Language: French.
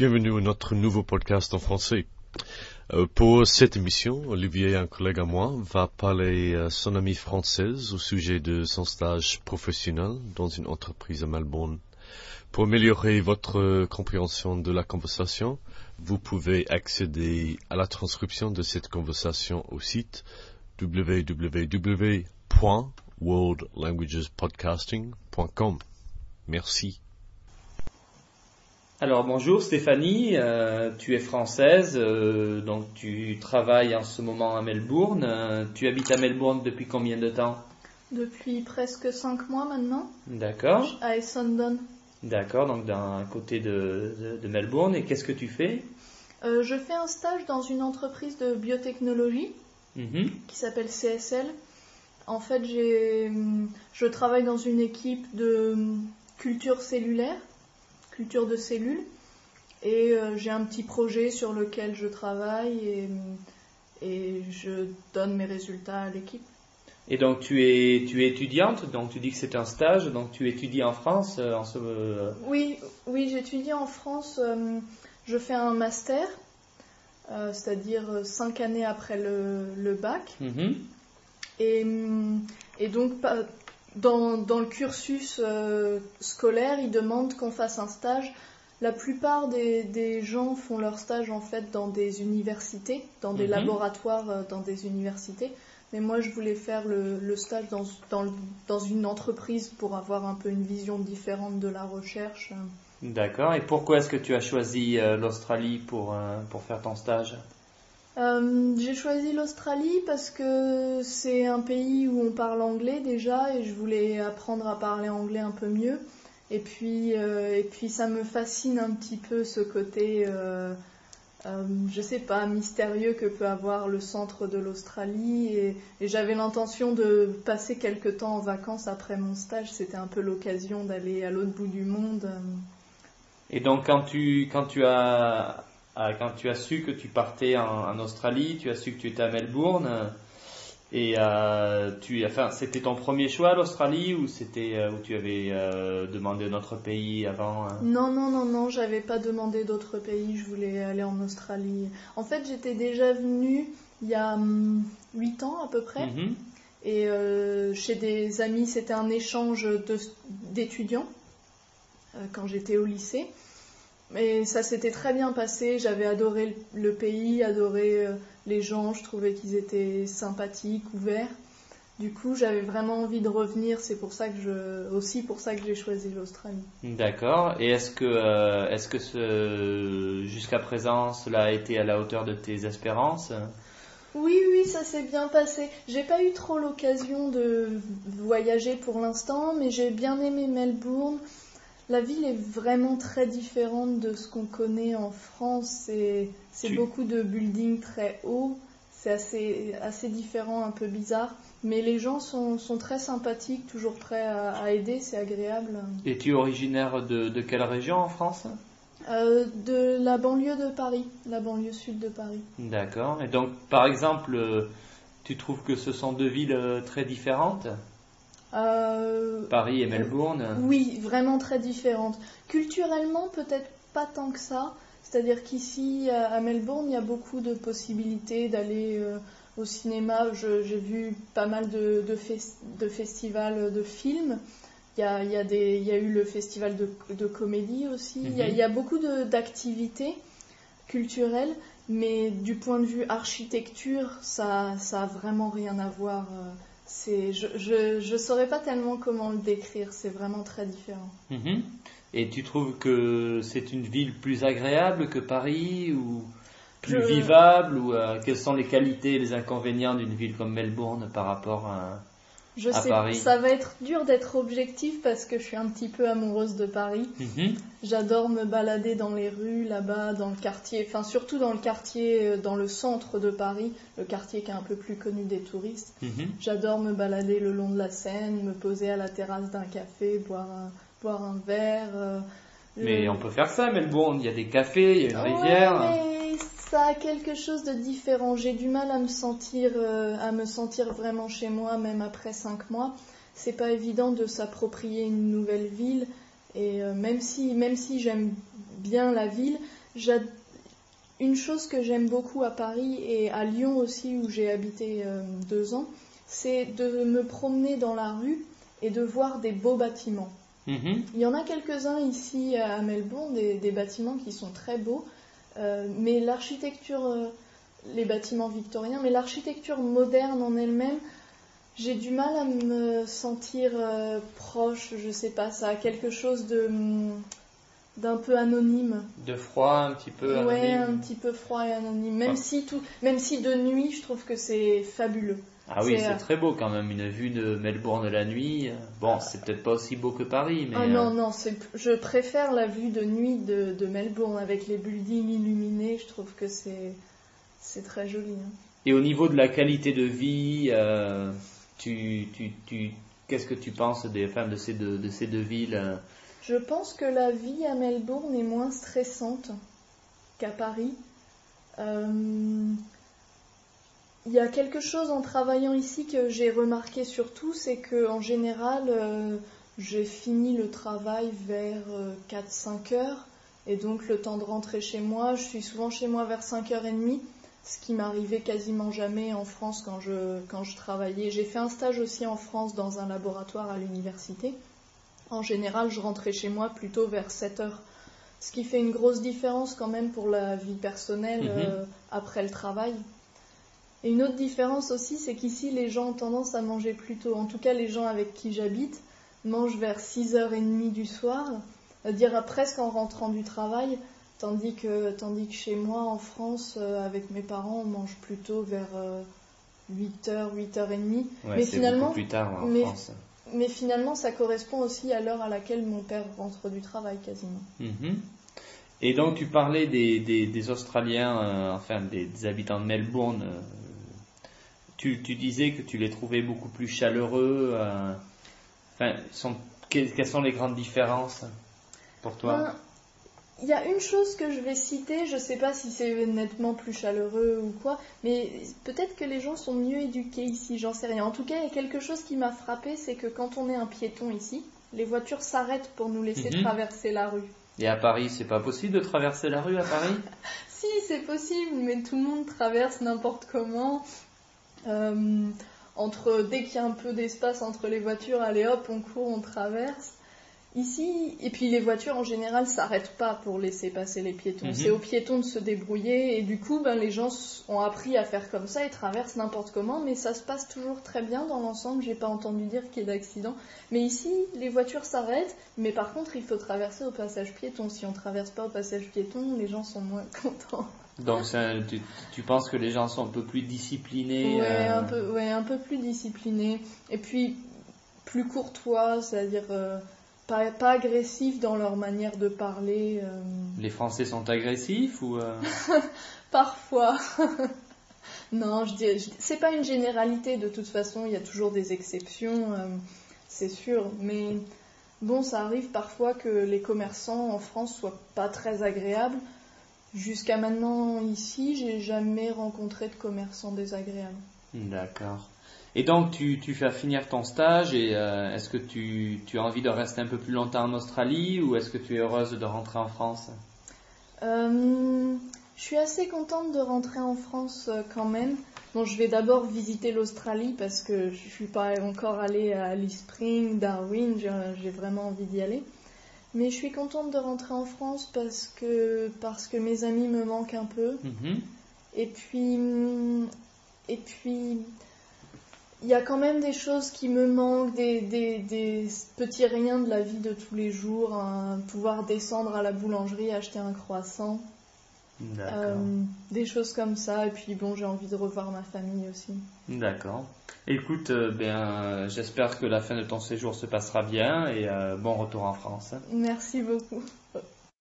bienvenue à notre nouveau podcast en français. Euh, pour cette émission, Olivier, un collègue à moi, va parler à son amie française au sujet de son stage professionnel dans une entreprise à Melbourne. Pour améliorer votre compréhension de la conversation, vous pouvez accéder à la transcription de cette conversation au site www.worldlanguagespodcasting.com. Merci. Alors bonjour Stéphanie, euh, tu es française, euh, donc tu travailles en ce moment à Melbourne. Euh, tu habites à Melbourne depuis combien de temps? Depuis presque 5 mois maintenant. D'accord. À Essendon. D'accord, donc d'un côté de, de, Melbourne. Et qu'est-ce que tu fais? Je fais un stage dans une entreprise de biotechnologie mhm. qui s'appelle CSL. En fait, je travaille dans une équipe de culture cellulaire culture de cellules. Et euh, j'ai un petit projet sur lequel je travaille et, et je donne mes résultats à l'équipe. Et donc tu es, tu es étudiante, donc tu dis que c'est un stage, donc tu étudies en France euh, en ce... Euh, oui, oui j'étudie en France, je fais un master, c'est-à-dire cinq années après le, le bac. Mm-hmm. et, et, donc dans, dans le cursus euh, scolaire, ils demandent qu'on fasse un stage. La plupart des, des, gens font leur stage en fait dans des universités, dans des mhm. laboratoires euh, dans des universités. Mais moi, je voulais faire le, le stage dans, dans, dans, une entreprise pour avoir un peu une vision différente de la recherche. D'accord. Et pourquoi est-ce que tu as choisi euh, l'Australie pour, pour faire ton stage? Euh, j'ai choisi l'Australie parce que c'est un pays où on parle anglais déjà et je voulais apprendre à parler anglais un peu mieux. Et puis, euh, et puis ça me fascine un petit peu ce côté, euh, je sais pas, mystérieux que peut avoir le centre de l'Australie. Et, j'avais l'intention de passer quelques temps en vacances après mon stage. C'était un peu l'occasion d'aller à l'autre bout du monde. Et donc quand tu, quand tu as quand tu as su que tu partais en, Australie, tu as su que tu étais à Melbourne, et euh, tu, enfin, c'était ton premier choix l'Australie ou c'était euh, où tu avais demandé un autre pays avant hein? Non, non, non, non, j'avais pas demandé d'autres pays. Je voulais aller en Australie. En fait, j'étais déjà venue il y a 8 hum, ans à peu près. Mm-hmm. Et chez des amis, c'était un échange d'étudiants quand j'étais au lycée. Mais ça s'était très bien passé, j'avais adoré le pays, adoré euh, les gens, je trouvais qu'ils étaient sympathiques, ouverts. Du coup, j'avais vraiment envie de revenir, c'est pour ça que je, aussi pour ça que j'ai choisi l'Australie. D'accord. Et est-ce que, euh, est-ce que ce, jusqu'à présent, cela a été à la hauteur de tes espérances? Oui, oui, ça s'est bien passé. J'ai pas eu trop l'occasion de voyager pour l'instant, mais j'ai bien aimé Melbourne. La ville est vraiment très différente de ce qu'on connaît en France. C'est beaucoup de buildings très hauts. C'est assez, assez différent, un peu bizarre. Mais les gens sont, sont très sympathiques, toujours prêts à, aider, c'est agréable. Et tu es originaire de, de quelle région en France? Euh, De la banlieue de Paris, la banlieue sud de Paris. D'accord. Et donc, par exemple, euh, tu trouves que ce sont deux villes euh, très différentes? Euh, Paris et Melbourne Oui, vraiment très différentes. Culturellement, peut-être pas tant que ça. C'est-à-dire qu'ici, à Melbourne, il y a beaucoup de possibilités d'aller euh, au cinéma. J'ai vu pas mal de, de, festivals de films. Il y, a, il, y a des, il y a, eu le festival de, comédie aussi. il, y a, mhm. il, y a, beaucoup d'activités culturelles, mais du point de vue architecture, ça, ça a vraiment rien à voir. Euh, je, ne saurais pas tellement comment le décrire, c'est vraiment très différent. Mhm. Et tu trouves que c'est une ville plus agréable que Paris ou plus vivable ou euh, quelles sont les qualités et les inconvénients d'une ville comme Melbourne par rapport à, je sais, ça va être dur d'être objectif parce que je suis un petit peu amoureuse de Paris. Mhm. J'adore me balader dans les rues là-bas, dans le quartier, enfin surtout dans le quartier, euh, dans le centre de Paris, le quartier qui est un peu plus connu des touristes. Mhm. J'adore me balader le long de la Seine, me poser à la terrasse d'un café, boire un, boire un verre. Euh, mais on peut faire ça, Melbourne, il y a des cafés, il y a une rivière ça a quelque chose de différent. J'ai du mal à me sentir, euh, à me sentir vraiment chez moi, même après cinq mois. C'est pas évident de s'approprier une nouvelle ville. Et euh, même si, même si j'aime bien la ville, une chose que j'aime beaucoup à Paris et à Lyon aussi où j'ai habité euh, deux ans, c'est de me promener dans la rue et de voir des beaux bâtiments. Mm-hmm. Il y en a quelques-uns ici à Melbourne, des, bâtiments qui sont très beaux, mais l'architecture, euh, les bâtiments victoriens, mais l'architecture moderne en elle-même, j'ai du mal à me sentir proche, je sais pas, ça a quelque chose de hum, d'un peu anonyme. De froid, un petit peu anonyme. Ouais, un petit peu froid et anonyme. Même, si, tout, même si de nuit, je trouve que c'est fabuleux. Ah oui, c'est euh, très beau quand même, une vue de Melbourne la nuit. Bon, c'est peut-être pas aussi beau que Paris, mais... Ah non, euh, non, je préfère la vue de nuit de, de, Melbourne avec les buildings illuminés, je trouve que c'est, très joli. Hein. Et au niveau de la qualité de vie, euh, tu, tu, tu, qu'est-ce que tu penses des, enfin, de, ces deux, de ces deux villes je pense que la vie à Melbourne est moins stressante qu'à Paris. Euh, il y a quelque chose en travaillant ici que j'ai remarqué surtout, c'est que en général, euh, j'ai fini le travail vers 4-5 euh, heures, et donc le temps de rentrer chez moi, je suis souvent chez moi vers 5h30, ce qui m'arrivait quasiment jamais en France quand je, quand je travaillais. J'ai fait un stage aussi en France dans un laboratoire à l'université. En général, je rentrais chez moi plutôt vers 7 heures. Ce qui fait une grosse différence quand même pour la vie personnelle mhm. euh, après le travail. Et une autre différence aussi, c'est qu'ici, les gens ont tendance à manger plus tôt. En tout cas, les gens avec qui j'habite mangent vers 6h30 du soir, c'est-à-dire presque en rentrant du travail, tandis que, tandis que chez moi, en France, euh, avec mes parents, on mange plutôt vers 8h, euh, 8h30. mais finalement, plus tard en France mais finalement, ça correspond aussi à l'heure à laquelle mon père rentre du travail quasiment. Mhm. Et donc, tu parlais des, des, Australiens, euh, enfin des, habitants de Melbourne. Euh, tu, tu, disais que tu les trouvais beaucoup plus chaleureux. Euh, enfin, sont, quelles, sont les grandes différences pour toi? Ben, il y a une chose que je vais citer, je ne sais pas si c'est nettement plus chaleureux ou quoi, mais peut-être que les gens sont mieux éduqués ici, j'en sais rien. En tout cas, il y a quelque chose qui m'a frappé, c'est que quand on est un piéton ici, les voitures s'arrêtent pour nous laisser mhm. traverser la rue. Et à Paris, c'est pas possible de traverser la rue à Paris? Si, c'est possible, mais tout le monde traverse n'importe comment. Euh, entre dès qu'il y a un peu d'espace entre les voitures, allez hop, on court, on traverse. Ici, et puis les voitures en général s'arrêtent pas pour laisser passer les piétons. Mhm. C'est aux piétons de se débrouiller et du coup, ben, les gens ont appris à faire comme ça et traversent n'importe comment, mais ça se passe toujours très bien dans l'ensemble. J'ai pas entendu dire qu'il y ait d'accident. Mais ici, les voitures s'arrêtent, mais par contre, il faut traverser au passage piéton. Si on traverse pas au passage piéton, les gens sont moins contents. Donc tu, penses que les gens sont un peu plus disciplinés ouais, euh, un peu, ouais, un peu plus disciplinés. Et puis plus courtois, c'est-à-dire euh, pas, pas agressifs dans leur manière de parler. Euh. Les Français sont agressifs ou euh? Parfois. non, je dis, c'est pas une généralité de toute façon. Il y a toujours des exceptions, euh, c'est sûr. Mais bon, ça arrive parfois que les commerçants en France soient pas très agréables. Jusqu'à maintenant, ici, j'ai jamais rencontré de commerçants désagréables. D'accord. Et donc, tu, tu fais finir ton stage et euh, est-ce que tu, tu, as envie de rester un peu plus longtemps en Australie ou est-ce que tu es heureuse de rentrer en France? Euh, Je suis assez contente de rentrer en France euh, quand même. Bon, je vais d'abord visiter l'Australie parce que je suis pas encore allée à Alice Spring, Darwin, j'ai vraiment envie d'y aller. Mais je suis contente de rentrer en France parce que, parce que mes amis me manquent un peu. Mm-hmm. Et puis, et puis, il y a quand même des choses qui me manquent, des, des, petits riens de la vie de tous les jours, pouvoir descendre à la boulangerie, acheter un croissant, euh, des choses comme ça. Et puis bon, j'ai envie de revoir ma famille aussi. D'accord. Écoute, euh, ben, j'espère que la fin de ton séjour se passera bien et euh, bon retour en France. Merci beaucoup.